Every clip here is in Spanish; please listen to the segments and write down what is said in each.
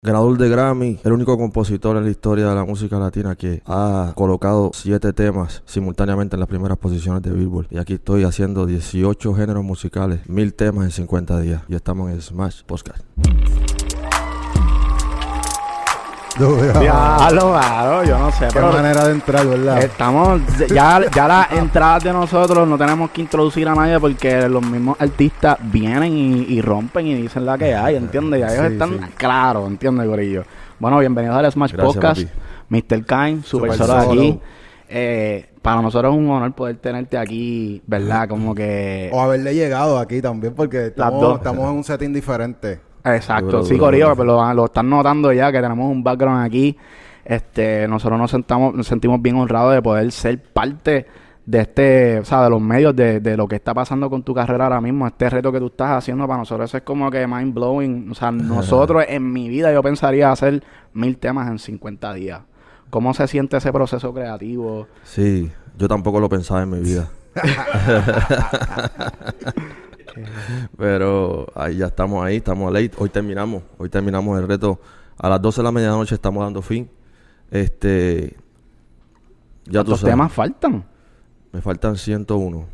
Ganador de Grammy, el único compositor en la historia de la música latina que ha colocado siete temas simultáneamente en las primeras posiciones de Billboard. Y aquí estoy haciendo 18 géneros musicales, mil temas en 50 días. Y estamos en Smash Podcast. Diablo, claro, yo no sé. Qué Pero manera de entrar, ¿verdad? estamos, ya, ya las entradas de nosotros no tenemos que introducir a nadie porque los mismos artistas vienen y, y rompen y dicen la que hay, ¿entiendes? Ya ellos Sí, están sí. claros, ¿entiendes, Gorillo? Bueno, bienvenidos al Smash Gracias, Podcast. papi. Mr. Kain, super, Super solo aquí. Eh, para nosotros es un honor poder tenerte aquí, ¿verdad? Como que... O haberle llegado aquí también, porque estamos, estamos en un setting diferente. Exacto, Duro, sí, duro, Corillo, duro. pero lo, lo están notando ya que tenemos un background aquí. Este, nosotros nos sentamos, nos sentimos bien honrados de poder ser parte de este, o sea, de los medios de, de lo que está pasando con tu carrera ahora mismo, este reto que tú estás haciendo para nosotros eso es como que mind blowing. O sea, nosotros en mi vida yo pensaría hacer mil temas en 50 días. ¿Cómo se siente ese proceso creativo? Sí, yo tampoco lo pensaba en mi vida. Pero ahí ya estamos ahí, estamos late. Hoy terminamos, hoy terminamos el reto. A las 12 de la medianoche estamos dando fin. Este. Ya tú sabes. temas faltan, Me faltan 101.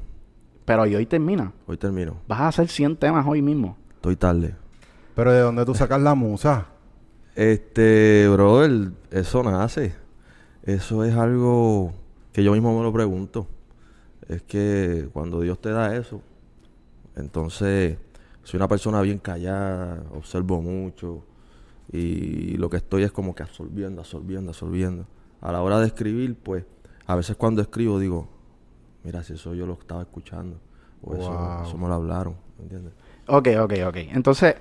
pero y hoy termina. Hoy termino. Vas a hacer 100 temas hoy mismo. Estoy tarde. Pero ¿de dónde tú sacas la musa? Este, brother, eso nace. Eso es algo que yo mismo me lo pregunto. Es que cuando Dios te da eso, entonces soy una persona bien callada, observo mucho y lo que estoy es como que absorbiendo, absorbiendo, absorbiendo. A la hora de escribir, pues, a veces cuando escribo digo, mira, si eso yo lo estaba escuchando o eso, eso me lo hablaron, ¿me entiendes? Ok, ok, ok. Entonces,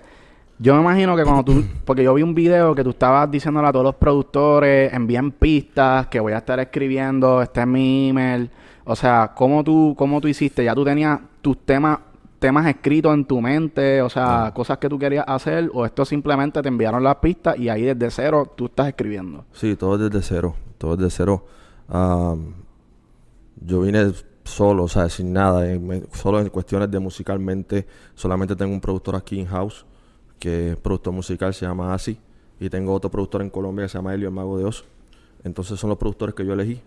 yo me imagino que cuando tú, porque yo vi un video que tú estabas diciéndole a todos los productores, envíen pistas, que voy a estar escribiendo, este es mi email. O sea, ¿cómo tú, cómo tú hiciste? ¿Ya tú tenías tus temas, temas escritos en tu mente? O sea, cosas que tú querías hacer, o esto simplemente te enviaron las pistas y ahí desde cero tú estás escribiendo. Sí, todo desde cero, todo desde cero. Am, yo vine solo, o sea, sin nada, en- solo en cuestiones de musicalmente. Solamente tengo un productor aquí in house, que es productor musical, se llama Asi, y tengo otro productor en Colombia que se llama Elio, el Mago de Oz. Entonces son los productores que yo elegí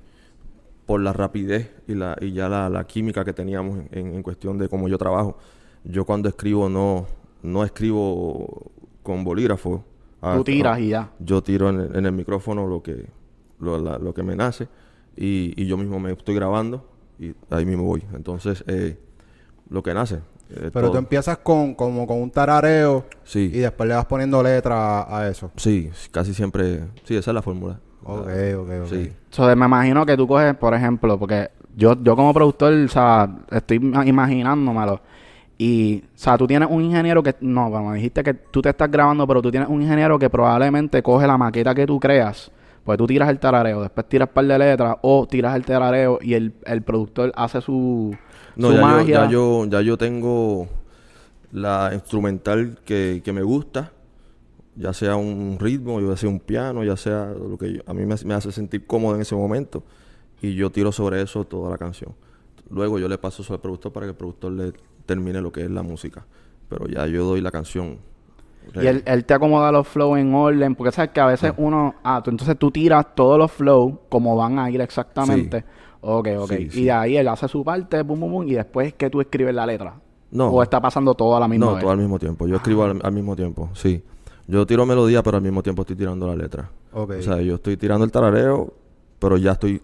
por la rapidez y, la, y ya la, la química que teníamos en, en- cuestión de cómo yo trabajo. Yo cuando escribo no, no escribo con bolígrafo. Ah, Tú tiras ah, y ya. yo tiro en el, en el micrófono lo que lo, la- lo que me nace y, y yo mismo me estoy grabando y ahí mismo voy entonces eh, lo que nace eh, Pero todo. tú empiezas con como con un tarareo sí y después le vas poniendo letra a, a eso. sí casi siempre sí esa es la fórmula Ok, ok, ok. sí So, me imagino que tú coges, por ejemplo, porque yo, yo como productor, o sea, estoy ima- imaginándomelo. Y, o sea, tú tienes un ingeniero que, no, bueno, me dijiste que tú te estás grabando, pero tú tienes un ingeniero que probablemente coge la maqueta que tú creas, pues tú tiras el tarareo, después tiras un par de letras, o tiras el tarareo y el, el productor hace su, no su ya yo, ya yo ya yo tengo la instrumental que, que me gusta ya sea un ritmo ya sea un piano ya sea lo que yo- a mí me, hace- me hace sentir cómodo en ese momento y yo tiro sobre eso toda la canción luego yo le paso eso al productor para que el productor le termine lo que es la música pero ya yo doy la canción Y él, él te acomoda los flows en orden, porque sabes que a veces uno, ah, tú, entonces tú tiras todos los flows como van a ir exactamente. Ok, ok. Sí, y sí. de ahí él hace su parte, pum, pum, pum, y después que tú escribes la letra. No. O está pasando todo a la misma no vez. todo al mismo tiempo yo escribo al, al mismo tiempo sí yo tiro melodía pero al mismo tiempo estoy tirando la letra. O sea, yo estoy tirando el tarareo, pero ya estoy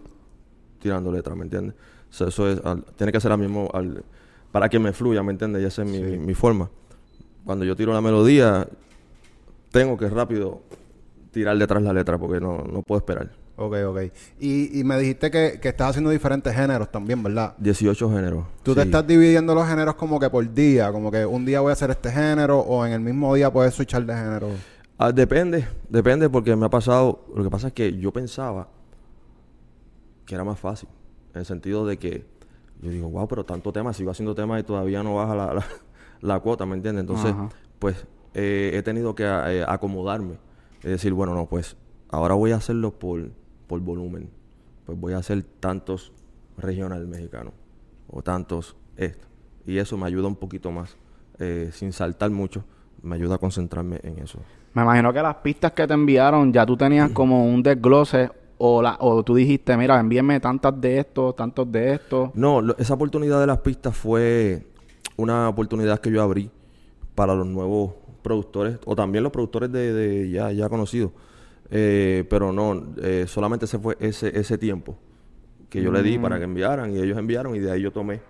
tirando letra, ¿me entiendes? O sea, eso es, al- tiene que ser al mismo, al- para que me fluya, ¿me entiendes? Y esa es mi, Sí. mi- mi forma. Cuando yo tiro la melodía, tengo que rápido tirar detrás la letra, porque no, no puedo esperar. Ok, ok. Y, y me dijiste que, que estás haciendo diferentes géneros también, ¿verdad? 18 géneros. Tú te estás dividiendo los géneros como que por día, como que un día voy a hacer este género o en el mismo día puedes switchar de género. Ah, depende, depende porque me ha pasado, lo que pasa es que yo pensaba que era más fácil, en el sentido de que yo digo, wow, pero tanto tema, sigo haciendo temas y todavía no baja la, la, la cuota, ¿me entiendes? Entonces, Ajá. pues eh, he tenido que eh, acomodarme, es decir, bueno, no, pues ahora voy a hacerlo por, por volumen, pues voy a hacer tantos regional mexicanos o tantos esto, y eso me ayuda un poquito más, eh, sin saltar mucho me ayuda a concentrarme en eso. Me imagino que las pistas que te enviaron ya tú tenías como un desglose o, la, o tú dijiste, mira, envíenme tantas de estos, tantos de estos. No, lo- esa oportunidad de las pistas fue una oportunidad que yo abrí para los nuevos productores o también los productores de, de ya, ya conocidos. Eh, pero no, eh, solamente ese fue ese, ese tiempo que yo le di para que enviaran y ellos enviaron y de ahí yo tomé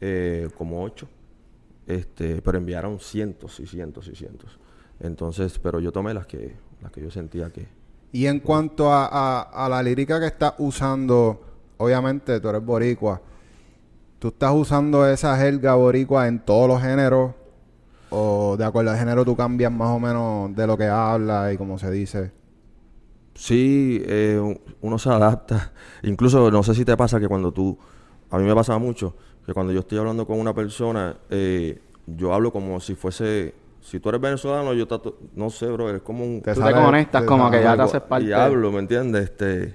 eh, como ocho. Este, pero enviaron cientos y cientos y cientos. Entonces, pero yo tomé las que, las que yo sentía que, Y en cuanto a, a- a la lírica que estás usando, obviamente tú eres boricua. ¿Tú estás usando esa jerga boricua en todos los géneros? ¿O de acuerdo al género tú cambias más o menos de lo que habla y como se dice? Sí, eh, un- uno se adapta. Incluso, no sé si te pasa que cuando tú, a mí me pasa mucho, que cuando yo estoy hablando con una persona, eh, yo hablo como si fuese, si tú eres venezolano, yo trato, no sé, bro, es como un... Te Tú sale- te conectas te como que ya te haces parte. Y hablo, ¿me entiendes? Este,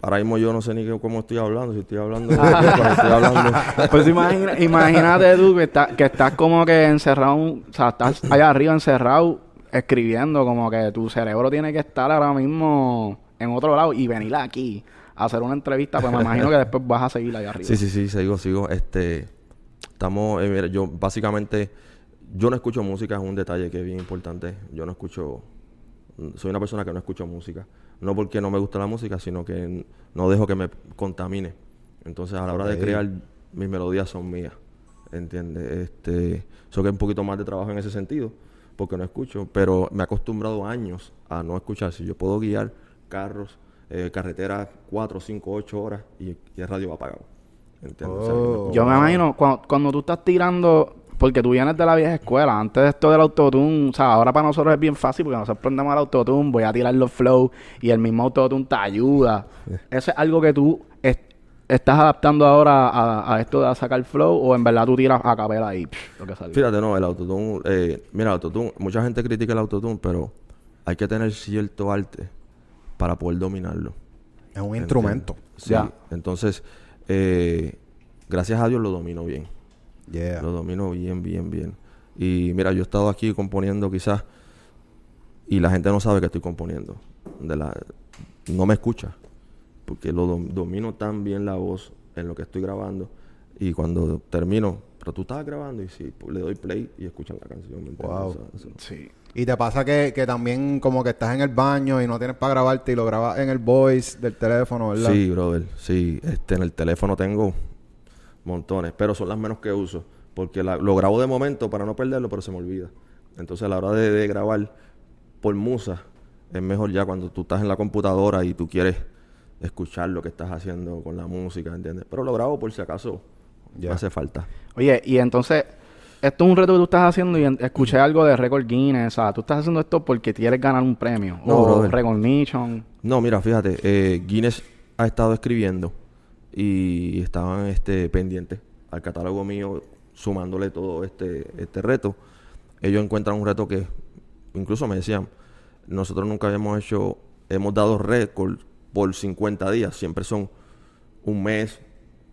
ahora mismo yo no sé ni cómo estoy hablando, si estoy hablando, estoy hablando. Pues imagina, imagínate tú que, está- que estás como que encerrado, o sea, estás allá arriba encerrado escribiendo, como que tu cerebro tiene que estar ahora mismo en otro lado y venir aquí a hacer una entrevista, pues me imagino que después vas a seguir allá arriba. Sí, sí, sí, sigo, sigo. Este, estamos, eh, mira, yo básicamente, yo no escucho música, es un detalle que es bien importante. Yo no escucho, soy una persona que no escucho música. No porque no me gusta la música, sino que no dejo que me contamine. Entonces, a la hora de crear, mis melodías son mías. ¿Entiendes? Este, eso que es un poquito más de trabajo en ese sentido, porque no escucho, pero me he acostumbrado años a no escuchar. Si yo puedo guiar carros, eh, carreteras 4, 5, 8 horas y, y el radio va apagado. ¿Entiendes? O sea, que no Oh. Yo me imagino, cuando, cuando tú estás tirando, porque tú vienes de la vieja escuela, antes de esto del autotune, o sea, ahora para nosotros es bien fácil porque nosotros prendemos el autotune, voy a tirar los flows y el mismo autotune te ayuda. ¿Eso es algo que tú estás adaptando ahora a, a esto de sacar flow o en verdad tú tiras a capela y psh, lo que sale? Fíjate, no, el autotune, eh, mira, el autotune, mucha gente critica el autotune, pero hay que tener cierto arte para poder dominarlo. Es un instrumento. Sí, entonces, eh, gracias a Dios lo domino bien. Yeah. Lo domino bien, bien, bien. Y mira, yo he estado aquí componiendo quizás y la gente no sabe que estoy componiendo. De la, no me escucha porque lo dom- domino tan bien la voz en lo que estoy grabando y cuando termino, pero tú estabas grabando y sí, pues, le doy play y escuchan la canción. Wow. O sea, eso- Sí. Y te pasa que, que también como que estás en el baño y no tienes para grabarte y lo grabas en el voice del teléfono, ¿verdad? Sí, brother. Sí, este, en el teléfono tengo montones, pero son las menos que uso. Porque la- lo grabo de momento para no perderlo, pero se me olvida. Entonces a la hora de, de grabar por musa, es mejor ya cuando tú estás en la computadora y tú quieres escuchar lo que estás haciendo con la música, ¿entiendes? Pero lo grabo por si acaso Ya. me hace falta. Oye, y entonces, esto es un reto que tú estás haciendo y escuché algo de Record Guinness, o sea, tú estás haciendo esto porque quieres ganar un premio No, o brother. recognition. No, mira, fíjate, eh, Guinness ha estado escribiendo y estaban este, pendientes al catálogo mío, sumándole todo este, este reto. Ellos encuentran un reto que incluso me decían, nosotros nunca habíamos hecho, hemos dado récord por 50 días, siempre son un mes,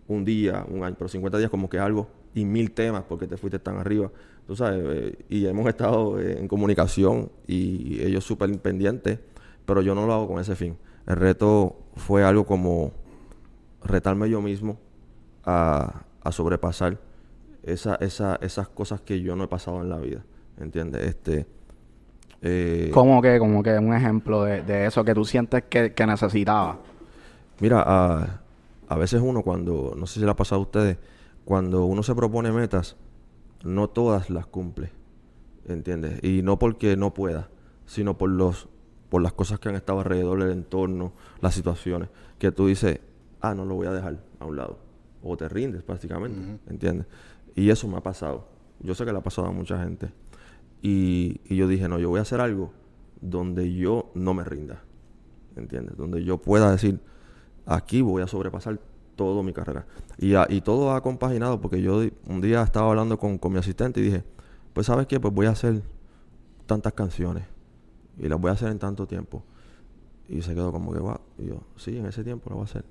un día, un año, pero 50 días como que algo y mil temas porque te fuiste tan arriba. Tú sabes, eh, y hemos estado eh, en comunicación y ellos súper pendientes, pero yo no lo hago con ese fin. El reto fue algo como retarme yo mismo a, a sobrepasar esa, esa, esas cosas que yo no he pasado en la vida. ¿Entiendes? Este, eh, Como que, como que un ejemplo de, de eso que tú sientes que, que necesitabas. Mira, a, a veces uno cuando, no sé si le ha pasado a ustedes, cuando uno se propone metas, no todas las cumple, ¿entiendes? Y no porque no pueda, sino por los por las cosas que han estado alrededor del entorno, las situaciones, que tú dices, ah, no lo voy a dejar a un lado, o te rindes prácticamente, ¿entiendes? Y eso me ha pasado. Yo sé que le ha pasado a mucha gente. Y, y yo dije, no, yo voy a hacer algo donde yo no me rinda, ¿entiendes? Donde yo pueda decir, aquí voy a sobrepasar toda mi carrera. Y, a- y todo ha compaginado porque yo un día estaba hablando con, con mi asistente y dije, pues sabes qué, pues voy a hacer tantas canciones y las voy a hacer en tanto tiempo. Y se quedó como que, va, y yo, sí, en ese tiempo lo voy a hacer.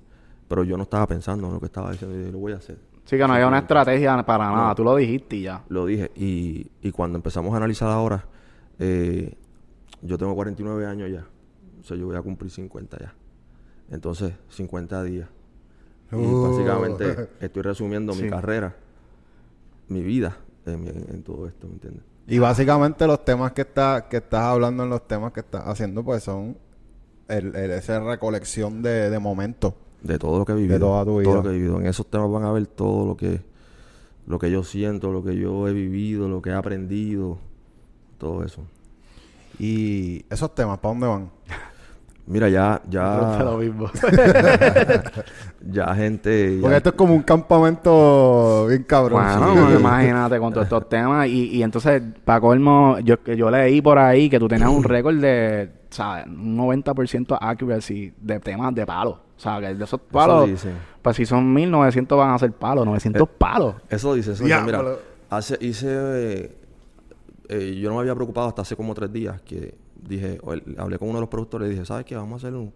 Pero yo no estaba pensando en lo que estaba diciendo y dije, lo voy a hacer. Sí, que no hay una estrategia para nada. Tú lo dijiste y ya. Lo dije. Y, y cuando empezamos a analizar ahora, eh, yo tengo 49 años ya. O sea, yo voy a cumplir 50 ya. Entonces, 50 días. Y Uh. básicamente estoy resumiendo Sí. mi carrera, mi vida en, mi- en todo esto, ¿me entiendes? Y básicamente los temas que, está, que estás hablando en los temas que estás haciendo, pues son el, el- esa recolección de, de momentos. De todo lo que he vivido. toda tu vida. Todo lo que he vivido. En esos temas van a ver todo lo que, lo que yo siento, lo que yo he vivido, lo que he aprendido, todo eso. Y esos temas, ¿para dónde van? Mira, ya, Pregunta lo ya, mismo. ya gente... ya- Porque esto es como un campamento bien cabrón. Bueno, Sí. imagínate con todos estos temas. Y, y entonces, para colmo, yo, que yo leí por ahí que tú tenías un récord de, ¿sabes? Un 90% accuracy de temas de palos. O sea, que de esos palos, dicen. pues si son 1900 van a ser palos, 900 palos. Eso dice, eso dice. Mira, hace, hice... eh, eh, yo no me había preocupado hasta hace como tres días que dije, o el- hablé con uno de los productores y dije, ¿sabes qué? Vamos a hacer un...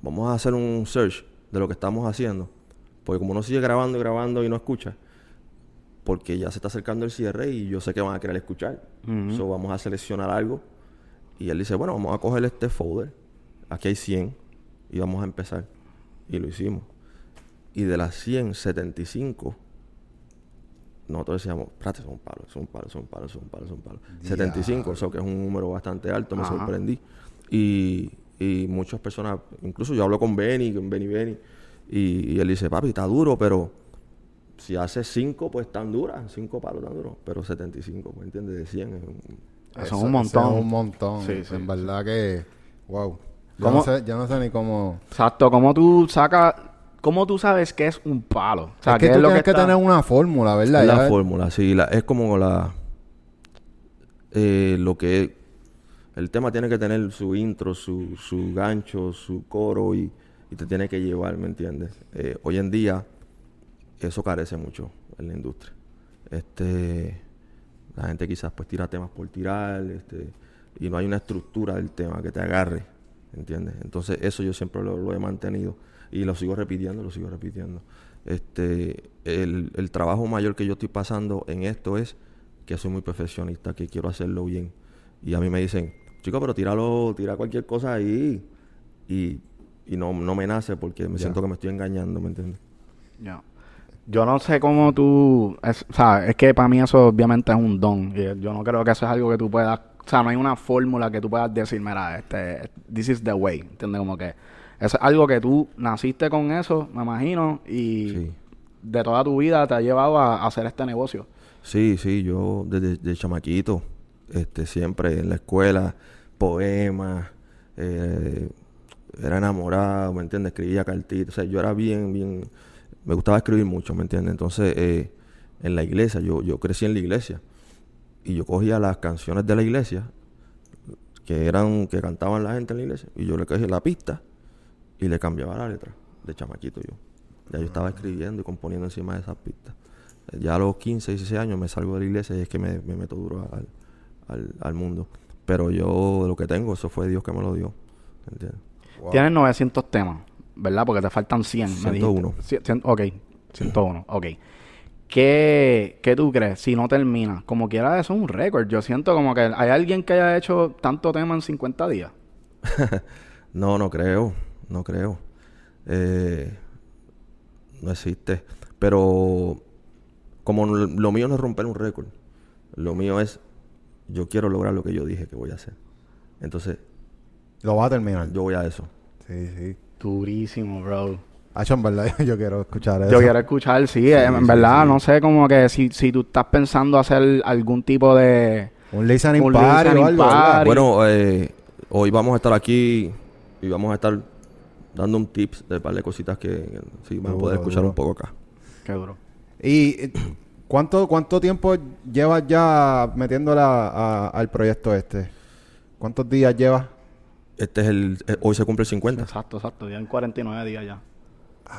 Vamos a hacer un search de lo que estamos haciendo. Porque como uno sigue grabando y grabando y no escucha, porque ya se está acercando el cierre y yo sé que van a querer escuchar. So, vamos a seleccionar algo. Y él dice, bueno, vamos a coger este folder. Aquí hay 100 y vamos a empezar. Y lo hicimos. Y de las 100, 75, nosotros decíamos, espérate, son palos, son palos, son palos, son palos, son palos. 75, eso que es un número bastante alto, me Ajá. sorprendí. Y, y muchas personas, incluso yo hablo con Benny, con Benny Benny, y, y él dice, papi, está duro, pero si hace 5, pues tan duras, 5 palos tan duros, pero 75, ¿me entiendes? De 100 es un- Eso es un montón. eso es un montón. Sí, sí, en verdad que... Wow. Yo ¿Cómo? no, sé, yo no sé ni cómo... Exacto, ¿cómo tú sacas, cómo tú sabes que es un palo? O sea, es que ¿qué tú es lo tienes que, está- tener una fórmula, ¿verdad? La Ya- fórmula, sí, la, es como la... eh, lo que... El tema tiene que tener su intro, su, su gancho, su coro y, y te tiene que llevar, ¿me entiendes? Eh, hoy en día eso carece mucho en la industria. Este, la gente quizás pues tira temas por tirar, este, y no hay una estructura del tema que te agarre, ¿entiendes? Entonces eso yo siempre lo, lo he mantenido y lo sigo repitiendo, lo sigo repitiendo. Este, el, el trabajo mayor que yo estoy pasando en esto es que soy muy perfeccionista, que quiero hacerlo bien. Y a mí me dicen, chico, pero tíralo, tira cualquier cosa ahí. Y, y no, no me nace porque me siento que me estoy engañando, ¿me entiendes? Ya. Yo no sé cómo tú, es, o sea, es que para mí eso obviamente es un don. Y yo no creo que eso es algo que tú puedas, o sea, no hay una fórmula que tú puedas decir, mira, este, this is the way, ¿entiendes? Como que es algo que tú naciste con eso, me imagino, y Sí. de toda tu vida te ha llevado a, a hacer este negocio. Sí, sí, yo desde de chamaquito, este, siempre en la escuela, poemas, eh, era enamorado, ¿me entiendes? Escribía cartitas, o sea, yo era bien, bien, me gustaba escribir mucho, ¿me entiendes? Entonces, eh, en la iglesia, yo, yo crecí en la iglesia y yo cogía las canciones de la iglesia que eran, que cantaban la gente en la iglesia y yo le cogía la pista y le cambiaba la letra de chamaquito yo. Ya yo estaba escribiendo y componiendo encima de esas pistas. Ya a los 15, 16 años me salgo de la iglesia y es que me, me meto duro al, al, al mundo. Pero yo lo que tengo, eso fue Dios que me lo dio. ¿Entiendes? Wow. Tienes 900 temas, ¿verdad? Porque te faltan 100. me dijiste. 101. Cien- cien- ok, 101, ok. ¿Qué, ¿Qué tú crees si no termina? Como quiera, eso es un récord. Yo siento como que hay alguien que haya hecho tanto tema en 50 días. No, no creo, no creo. Eh, no existe. Pero como lo mío no es romper un récord, lo mío es, yo quiero lograr lo que yo dije que voy a hacer. Entonces, Lo va a terminar. yo voy a eso. Sí, sí. Durísimo, bro. Hacho, en verdad, yo quiero escuchar eso. Yo quiero escuchar, sí, eh, en sí, verdad, sí. no sé, como que si, si tú estás pensando hacer algún tipo de... Un listening Un party o listening algo, ¿verdad? party. Bueno, eh, hoy vamos a estar aquí y vamos a estar dando un tips de un par de cositas que sí van a poder escuchar duro. un poco acá. Qué duro. ¿Y eh, cuánto, cuánto tiempo llevas ya metiéndola a- al proyecto este? ¿Cuántos días llevas? Este es el, eh, hoy se cumple el 50. Exacto, exacto. Ya en 49 días ya.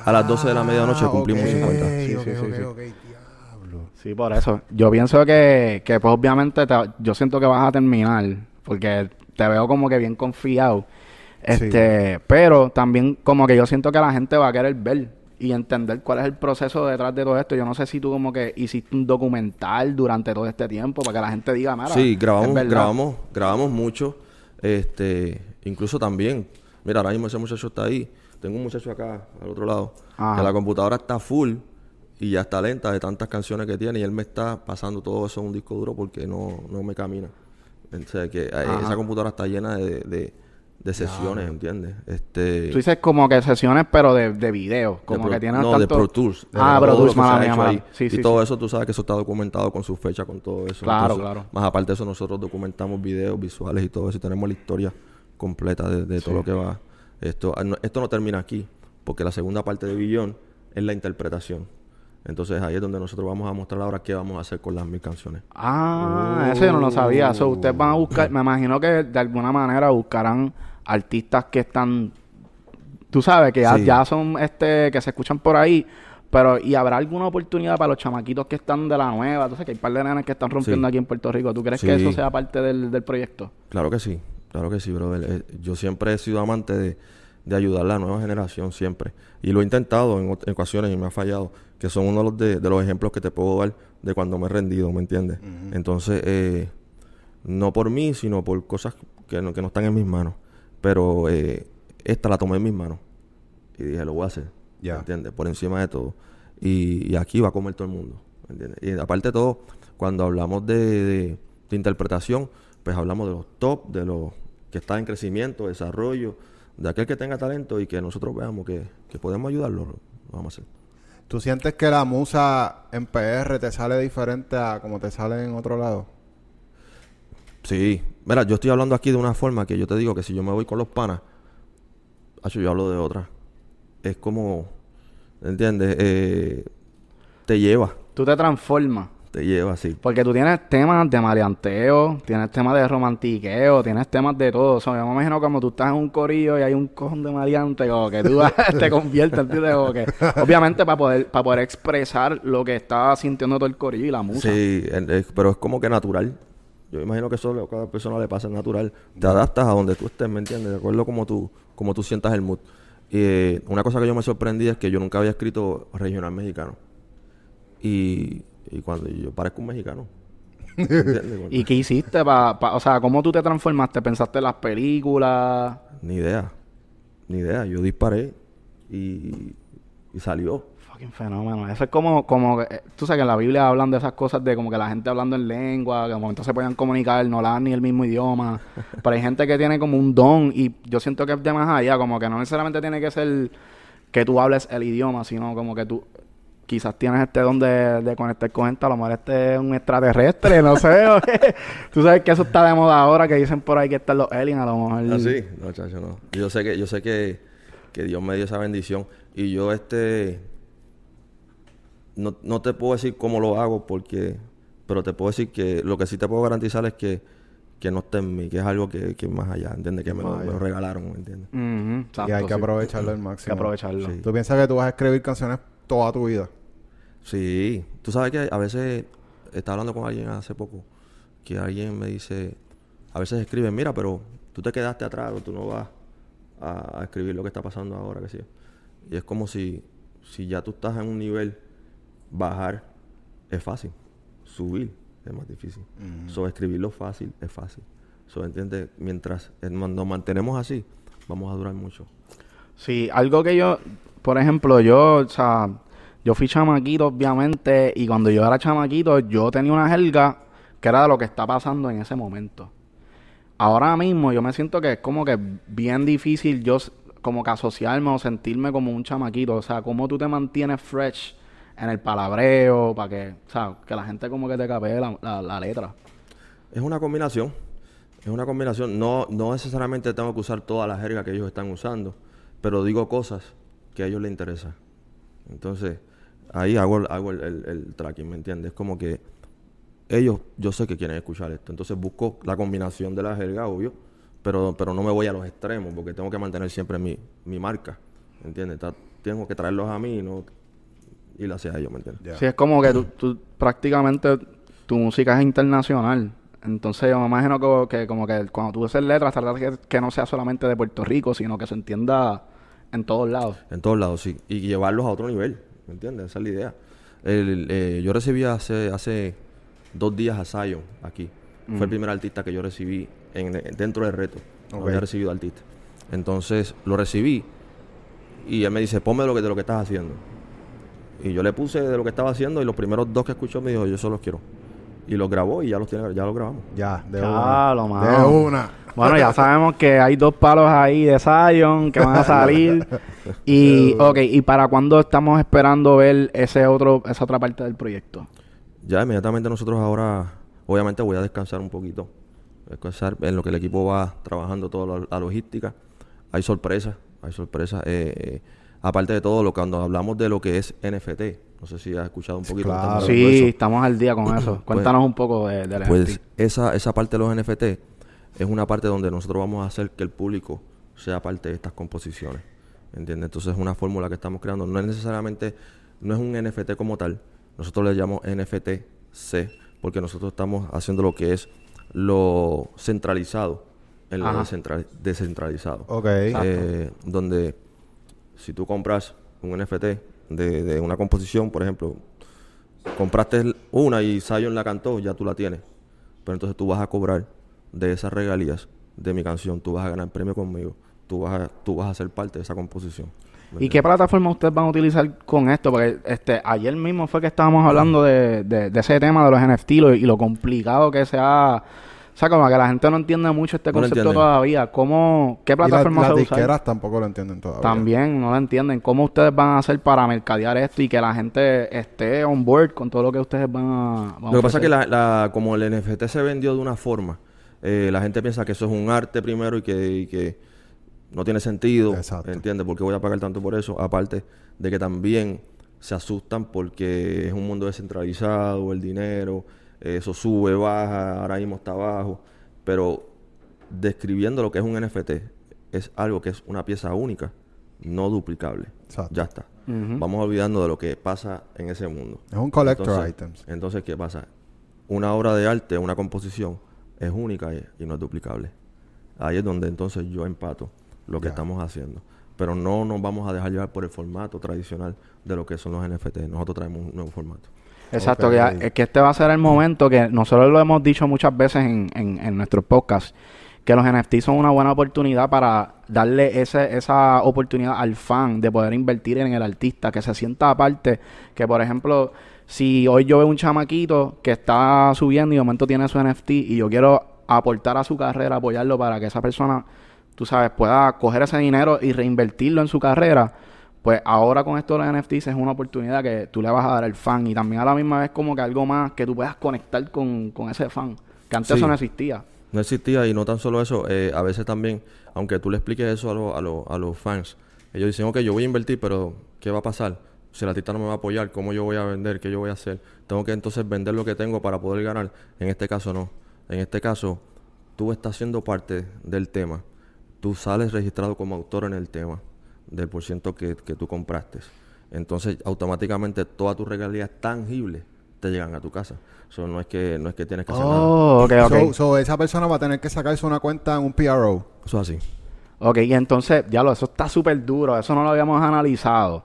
A las 12 de la medianoche Ah, cumplimos ok, 50. Sí, ok, sí, sí, ok, sí. ok, diablo. Sí, por eso. Yo pienso que, que pues obviamente te- yo siento que vas a terminar porque te veo como que bien confiado. Este, pero también como que yo siento que la gente va a querer ver y entender cuál es el proceso detrás de todo esto. Yo no sé si tú como que hiciste un documental durante todo este tiempo para que la gente diga, mira, Sí, grabamos, verdad". grabamos, grabamos mucho. Este, incluso también, mira, ahora mismo ese muchacho está ahí. Tengo un muchacho acá, al otro lado, Ajá. que la computadora está full y ya está lenta de tantas canciones que tiene y él me está pasando todo eso en un disco duro porque no, no me camina. O sea, que eh, Ajá. esa computadora está llena de, de, de sesiones, ¿entiendes? Este, Tú dices como que sesiones, pero de, de video. Como de que tienen No, tanto... de Pro Tools. Ah, Pro Tools, mala. Sí, y sí, todo sí. eso, tú sabes que eso está documentado con su fecha, con todo eso. Claro, claro. Más aparte de eso, nosotros documentamos videos, visuales y todo eso. Y tenemos la historia completa de, de todo lo que va. Esto, ah, no- esto no termina aquí, porque la segunda parte de Billón es la interpretación. Entonces ahí es donde nosotros vamos a mostrar ahora qué vamos a hacer con las mil canciones. Ah, eso yo no lo sabía. So, ustedes van a buscar, me imagino que de alguna manera buscarán artistas que están, tú sabes, que ya, Sí. ya son, este, que se escuchan por ahí. Pero, ¿y habrá alguna oportunidad para los chamaquitos que están de la nueva? Sabes que hay un par de nenas que están rompiendo Sí. aquí en Puerto Rico. ¿Tú crees Sí. que eso sea parte del, del proyecto? Claro que sí, claro que sí, brother. Eh, Yo siempre he sido amante de, de ayudar a la nueva generación, siempre. Y lo he intentado en, en ocasiones y me ha fallado, que son uno de los, de, de los ejemplos que te puedo dar de cuando me he rendido, ¿me entiendes? Entonces, eh, no por mí, sino por cosas que no, que no están en mis manos. Pero eh, esta la tomé en mis manos y dije, lo voy a hacer, Ya. ¿me entiendes? Por encima de todo. Y, y aquí va a comer todo el mundo, ¿me entiendes? Y aparte de todo, cuando hablamos de, de- de interpretación, pues hablamos de los top, de los que están en crecimiento, desarrollo, de aquel que tenga talento y que nosotros veamos que, que podemos ayudarlo, lo vamos a hacer. ¿Tú sientes que la musa en PR te sale diferente a como te sale en otro lado? Sí, mira, yo estoy hablando aquí de una forma que yo te digo que si yo me voy con los panas, yo hablo de otra. Es como, ¿entiendes? Eh, te lleva, Tú te transformas. Te lleva así. Porque tú tienes temas de maleanteo, tienes temas de romantiqueo, tienes temas de todo. O sea, yo me imagino como tú estás en un corillo y hay un cojón de maleante, como que tú te conviertes, ¿entiendes? Como que, obviamente para poder, para poder expresar lo que está sintiendo todo el corillo y la música. Sí, es- pero es como que natural. Yo imagino que eso a cada persona le pasa natural. Te adaptas a donde tú estés, ¿me entiendes? De acuerdo como tú, como tú sientas el mood. Y eh, una cosa que yo me sorprendí es que yo nunca había escrito regional mexicano. Y, y cuando yo parezco un mexicano. ¿Y qué hiciste para, o sea, cómo tú te transformaste? ¿Pensaste en las películas? Ni idea. Ni idea. Yo disparé y, y salió. Fucking fenómeno. Eso es como, como, eh, tú sabes que en la Biblia hablan de esas cosas de como que la gente hablando en lengua, que de momento se podían comunicar, no hablan ni el mismo idioma. Pero hay gente que tiene como un don y yo siento que es de más allá, como que no necesariamente tiene que ser que tú hables el idioma, sino como que tú quizás tienes este don de, de conectar con gente, a lo mejor este es un extraterrestre, no sé. tú sabes que eso está de moda ahora, que dicen por ahí que están los aliens, a lo mejor. ¿Ah, sí? No, chacho, no. Yo sé que, yo sé que, que Dios me dio esa bendición. Y yo este no, no te puedo decir cómo lo hago porque pero te puedo decir que lo que sí te puedo garantizar es que, que no está en mí, que es algo que, que es más allá, ¿entiendes? Que me, lo, me regalaron, ¿me entiendes? Exacto, y hay que sí. aprovecharlo al Hay máximo. que aprovecharlo. Sí. ¿Tú piensas que tú vas a escribir canciones toda tu vida? Sí, tú sabes que a veces estaba hablando con alguien hace poco que alguien me dice, a veces escriben, mira, pero tú te quedaste atrás o tú no vas a, a escribir lo que está pasando ahora, que sí. Y es como si, si ya tú estás en un nivel, bajar es fácil, subir es más difícil. So, escribirlo fácil es fácil. So, ¿entiendes? Mientras eh, nos nos mantenemos así, vamos a durar mucho. Sí, algo que yo, por ejemplo, yo, o sea, yo fui chamaquito, obviamente, y cuando yo era chamaquito, yo tenía una jerga que era de lo que está pasando en ese momento. Ahora mismo yo me siento que es como que bien difícil yo como que asociarme o sentirme como un chamaquito. O sea, cómo tú te mantienes fresh en el palabreo para que, o sea, que la gente como que te capee la, la- la letra. Es una combinación. Es una combinación. No, no necesariamente tengo que usar toda la jerga que ellos están usando, pero digo cosas que a ellos les interesan. Entonces, ahí hago, el- hago el, el- el tracking, ¿me entiendes? Es como que ellos, yo sé que quieren escuchar esto. Entonces busco la combinación de la jerga, obvio, pero, pero no me voy a los extremos porque tengo que mantener siempre mi, mi marca, ¿me entiendes? Tengo que traerlos a mí y no ir hacia ellos, ¿me entiendes? Sí, es como que tú, tú prácticamente tu música es internacional. Entonces yo me imagino que, que como que cuando tú haces letras, tratas que, que no sea solamente de Puerto Rico, sino que se entienda en todos lados. En todos lados, sí. Y llevarlos a otro nivel, ¿me entiendes? Esa es la idea. El- eh, yo recibí hace, hace dos días a Zion aquí. Fue el primer artista que yo recibí en, dentro del reto. No había recibido artista. Entonces lo recibí y él me dice, ponme lo que, de lo que estás haciendo. Y yo le puse de lo que estaba haciendo y los primeros dos que escuchó me dijo, yo solo los quiero. Y los grabó y ya los tiene, ya los grabamos. Ya, de una. De una. Bueno, ya sabemos que hay dos palos ahí de Zion que van a salir. y, ok, ¿y para cuándo estamos esperando ver ese otro, esa otra parte del proyecto? Ya inmediatamente nosotros ahora, obviamente voy a descansar un poquito. Descansar en lo que el equipo va trabajando toda la, la logística. Hay sorpresas, hay sorpresas. Eh, eh, aparte de todo, lo cuando hablamos de lo que es NFT, no sé si has escuchado un poquito. Claro. de Sí, estamos al día con eso. Cuéntanos un poco de, del Pues NFT. esa, esa parte de los NFT es una parte donde nosotros vamos a hacer que el público sea parte de estas composiciones. ¿Entiendes? Entonces es una fórmula que estamos creando. No es necesariamente, no es un NFT como tal. Nosotros le llamamos NFT-C porque nosotros estamos haciendo lo que es lo centralizado en lo descentralizado. Ok. Eh, donde si tú compras un NFT de, de una composición, por ejemplo, compraste una y Zion la cantó, ya tú la tienes. Pero entonces tú vas a cobrar de esas regalías de mi canción, tú vas a ganar premio conmigo, tú vas a, tú vas a ser parte de esa composición. ¿Me ¿Y qué plataforma ustedes van a utilizar con esto? Porque este ayer mismo fue que estábamos hablando de, de- de ese tema de los NFT lo- y lo complicado que se ha... O sea, como que la gente no entiende mucho este No concepto entienden. todavía. ¿Cómo, ¿Qué Y la- plataforma las se usa? disqueras tampoco lo entienden todavía. También no lo entienden. ¿Cómo ustedes van a hacer para mercadear esto y que la gente esté on board con todo lo que ustedes van a... van a Lo que pasa es que la, la- como el NFT se vendió de una forma, eh, la gente piensa que eso es un arte primero y que, y que no tiene sentido, Exacto. ¿entiendes? Porque voy a pagar tanto por eso. Aparte de que también se asustan porque es un mundo descentralizado, el dinero, eh, eso sube, baja, ahora mismo está abajo. Pero describiendo lo que es un NFT, es algo que es una pieza única, no duplicable. Exacto. Ya está. Vamos olvidando de lo que pasa en ese mundo. Es un collector Entonces- items. Entonces, ¿qué pasa? Una obra de arte, una composición, es única y, y no es duplicable. Ahí es donde entonces yo empato lo que estamos haciendo. Pero no nos vamos a dejar llevar por el formato tradicional de lo que son los NFT. Nosotros traemos un nuevo formato. Exacto, Ok. que, ya- es que este va a ser el momento que nosotros lo hemos dicho muchas veces en, en, en nuestros podcasts, que los NFT son una buena oportunidad para darle ese, esa oportunidad al fan de poder invertir en el artista, que se sienta aparte, que por ejemplo, si hoy yo veo un chamaquito que está subiendo y de momento tiene su NFT y yo quiero aportar a su carrera, apoyarlo para que esa persona, tú sabes, pueda coger ese dinero y reinvertirlo en su carrera, pues ahora con esto de los NFTs es una oportunidad que tú le vas a dar al fan y también a la misma vez como que algo más que tú puedas conectar con, con ese fan, que antes Sí. eso no existía. No existía y no tan solo eso, eh, a veces también, aunque tú le expliques eso a, los- a, los- a los fans, ellos dicen, ok, yo voy a invertir, pero ¿qué va a pasar? Si el artista no me va a apoyar, ¿cómo yo voy a vender? ¿Qué yo voy a hacer? Tengo que entonces vender lo que tengo para poder ganar. En este caso no. En este caso, tú estás siendo parte del tema. Tú sales registrado como autor en el tema del por ciento que, que tú compraste. Entonces, automáticamente todas tus regalías tangibles te llegan a tu casa. Eso no es que no es que tienes que hacer nada. Oh, ok, ok. So, so esa persona va a tener que sacarse una cuenta en un PRO. Eso es así. Ok, y entonces, ya lo, eso está súper duro, eso no lo habíamos analizado.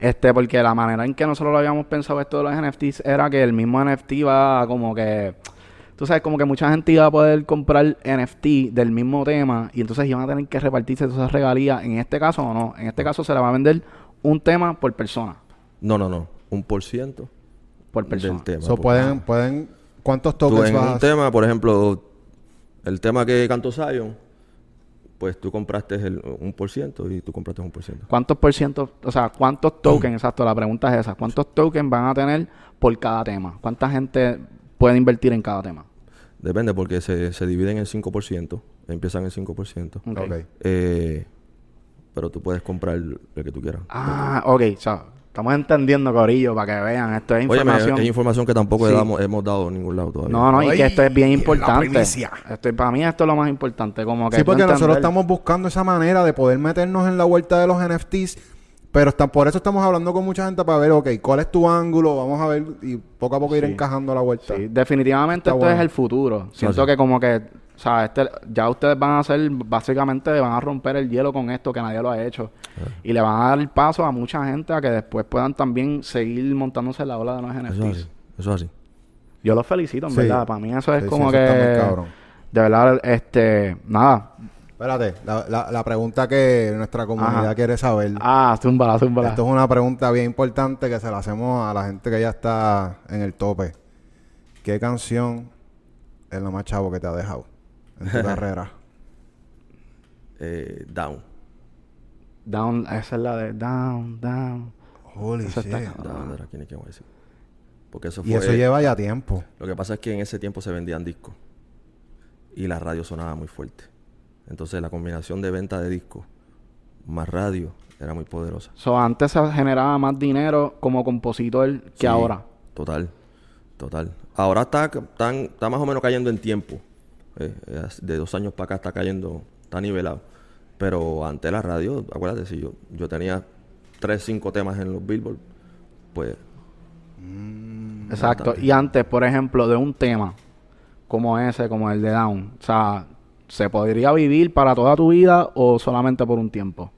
Este, porque la manera en que nosotros lo habíamos pensado esto de los NFTs era que el mismo NFT va como que, tú sabes, como que mucha gente iba a poder comprar NFT del mismo tema y entonces iban a tener que repartirse todas esas regalías. En este caso o no, en este caso se le va a vender un tema por persona, No, no, no. Un por ciento por persona. del tema. So Por- pueden, pueden, ¿cuántos Tú tokens en vas un a tema, por ejemplo, el tema que cantó Zion, pues tú compraste el, un por ciento y tú compraste un por ciento. ¿Cuántos por ciento, o sea, cuántos tokens, exacto, la pregunta es esa, cuántos tokens van a tener por cada tema? ¿Cuánta gente puede invertir en cada tema? Depende porque se, se dividen en 5%, empiezan en 5%. Ok. Ok. Eh, pero tú puedes comprar el, el que tú quieras. Ah, ok, o sea, estamos entendiendo, Corillo, para que vean, esto es Oye, información. es información que tampoco Sí. le damos- hemos dado en ningún lado todavía. no, no, y Ay, que esto es bien importante. Esto, para mí esto es lo más importante, como que Sí, porque nosotros estamos buscando esa manera de poder meternos en la vuelta de los NFTs, pero está- por eso estamos hablando con mucha gente para ver, ok, cuál es tu ángulo, vamos a ver y poco a poco ir encajando la vuelta. Sí, definitivamente Está esto bueno. es el futuro. Siento que como que O sea, este, ya ustedes van a hacer, básicamente van a romper el hielo con esto que nadie lo ha hecho. Ah. Y le van a dar el paso a mucha gente a que después puedan también seguir montándose en la ola de los Eso es NFTs. así. Eso es así. Yo los felicito, en Sí. verdad. Para mí eso es Sí, sí, como eso muy que... cabrón. De verdad, este... Nada. Espérate, la, la, la pregunta que nuestra comunidad Ajá. quiere saber. Ah, zúmbala, zúmbala. Esto es una pregunta bien importante que se la hacemos a la gente que ya está en el tope. ¿Qué canción es lo más chavo que te ha dejado en tu carrera? Eh, down. Down, esa es la de Down, Down. Holy Eso shit. está Down era quien es que voy a decir. Porque eso Y fue... eso lleva ya tiempo. Lo que pasa es que en ese tiempo se vendían discos. Y la radio sonaba muy fuerte. Entonces la combinación de venta de discos más radio era muy poderosa. So, antes se generaba más dinero como compositor que Sí, ahora. Total, total. Ahora está, está, está más o menos cayendo en tiempo. Eh, eh, de dos años para acá está cayendo, está nivelado. Pero antes la radio, acuérdate, si yo, yo tenía tres, cinco temas en los Billboard, pues Exacto. Bastante. Y antes, por ejemplo, de un tema como ese, como el de Down, o sea, ¿se podría vivir para toda tu vida o solamente por un tiempo?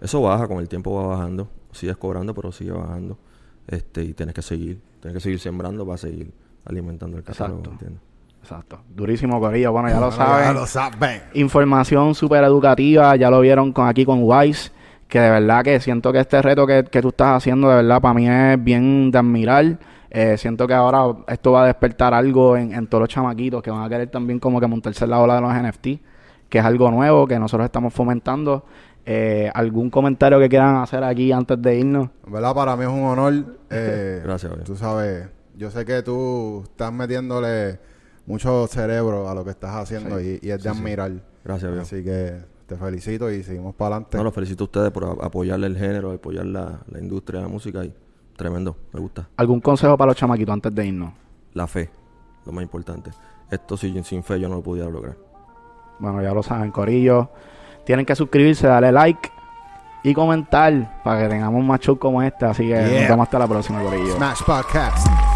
eso baja, con el tiempo va bajando. Sigues cobrando, pero sigue bajando. Este, y tienes que seguir, tienes que seguir sembrando para seguir alimentando el catálogo, Exacto. ¿entiendes? Exacto. Durísimo, Corillo. Bueno, ya lo saben. Ya lo saben. Información súper educativa, ya lo vieron con aquí con Wise, que de verdad que siento que este reto que, que tú estás haciendo, de verdad, para mí es bien de admirar. Eh, siento que ahora esto va a despertar algo en, en todos los chamaquitos que van a querer también como que montarse en la ola de los NFT, que es algo nuevo que nosotros estamos fomentando. Eh, ¿Algún comentario que quieran hacer aquí antes de irnos? Verdad, para mí es un honor. eh, Gracias. Tú sabes, yo sé que tú estás metiéndole mucho cerebro a lo que estás haciendo y, y es de admirar. Gracias, viejo. Así que te felicito y seguimos para adelante. No, los felicito a ustedes por apoyarle el género, apoyar la, la industria de la música y tremendo, me gusta. ¿Algún consejo para los chamaquitos antes de irnos? La fe, lo más importante. Esto sin, sin fe yo no lo pudiera lograr. Bueno, ya lo saben, Corillo. Tienen que suscribirse, darle like y comentar para que tengamos más shows como este. Así que Yeah. nos vemos hasta la próxima, Corillo. Smash Podcast.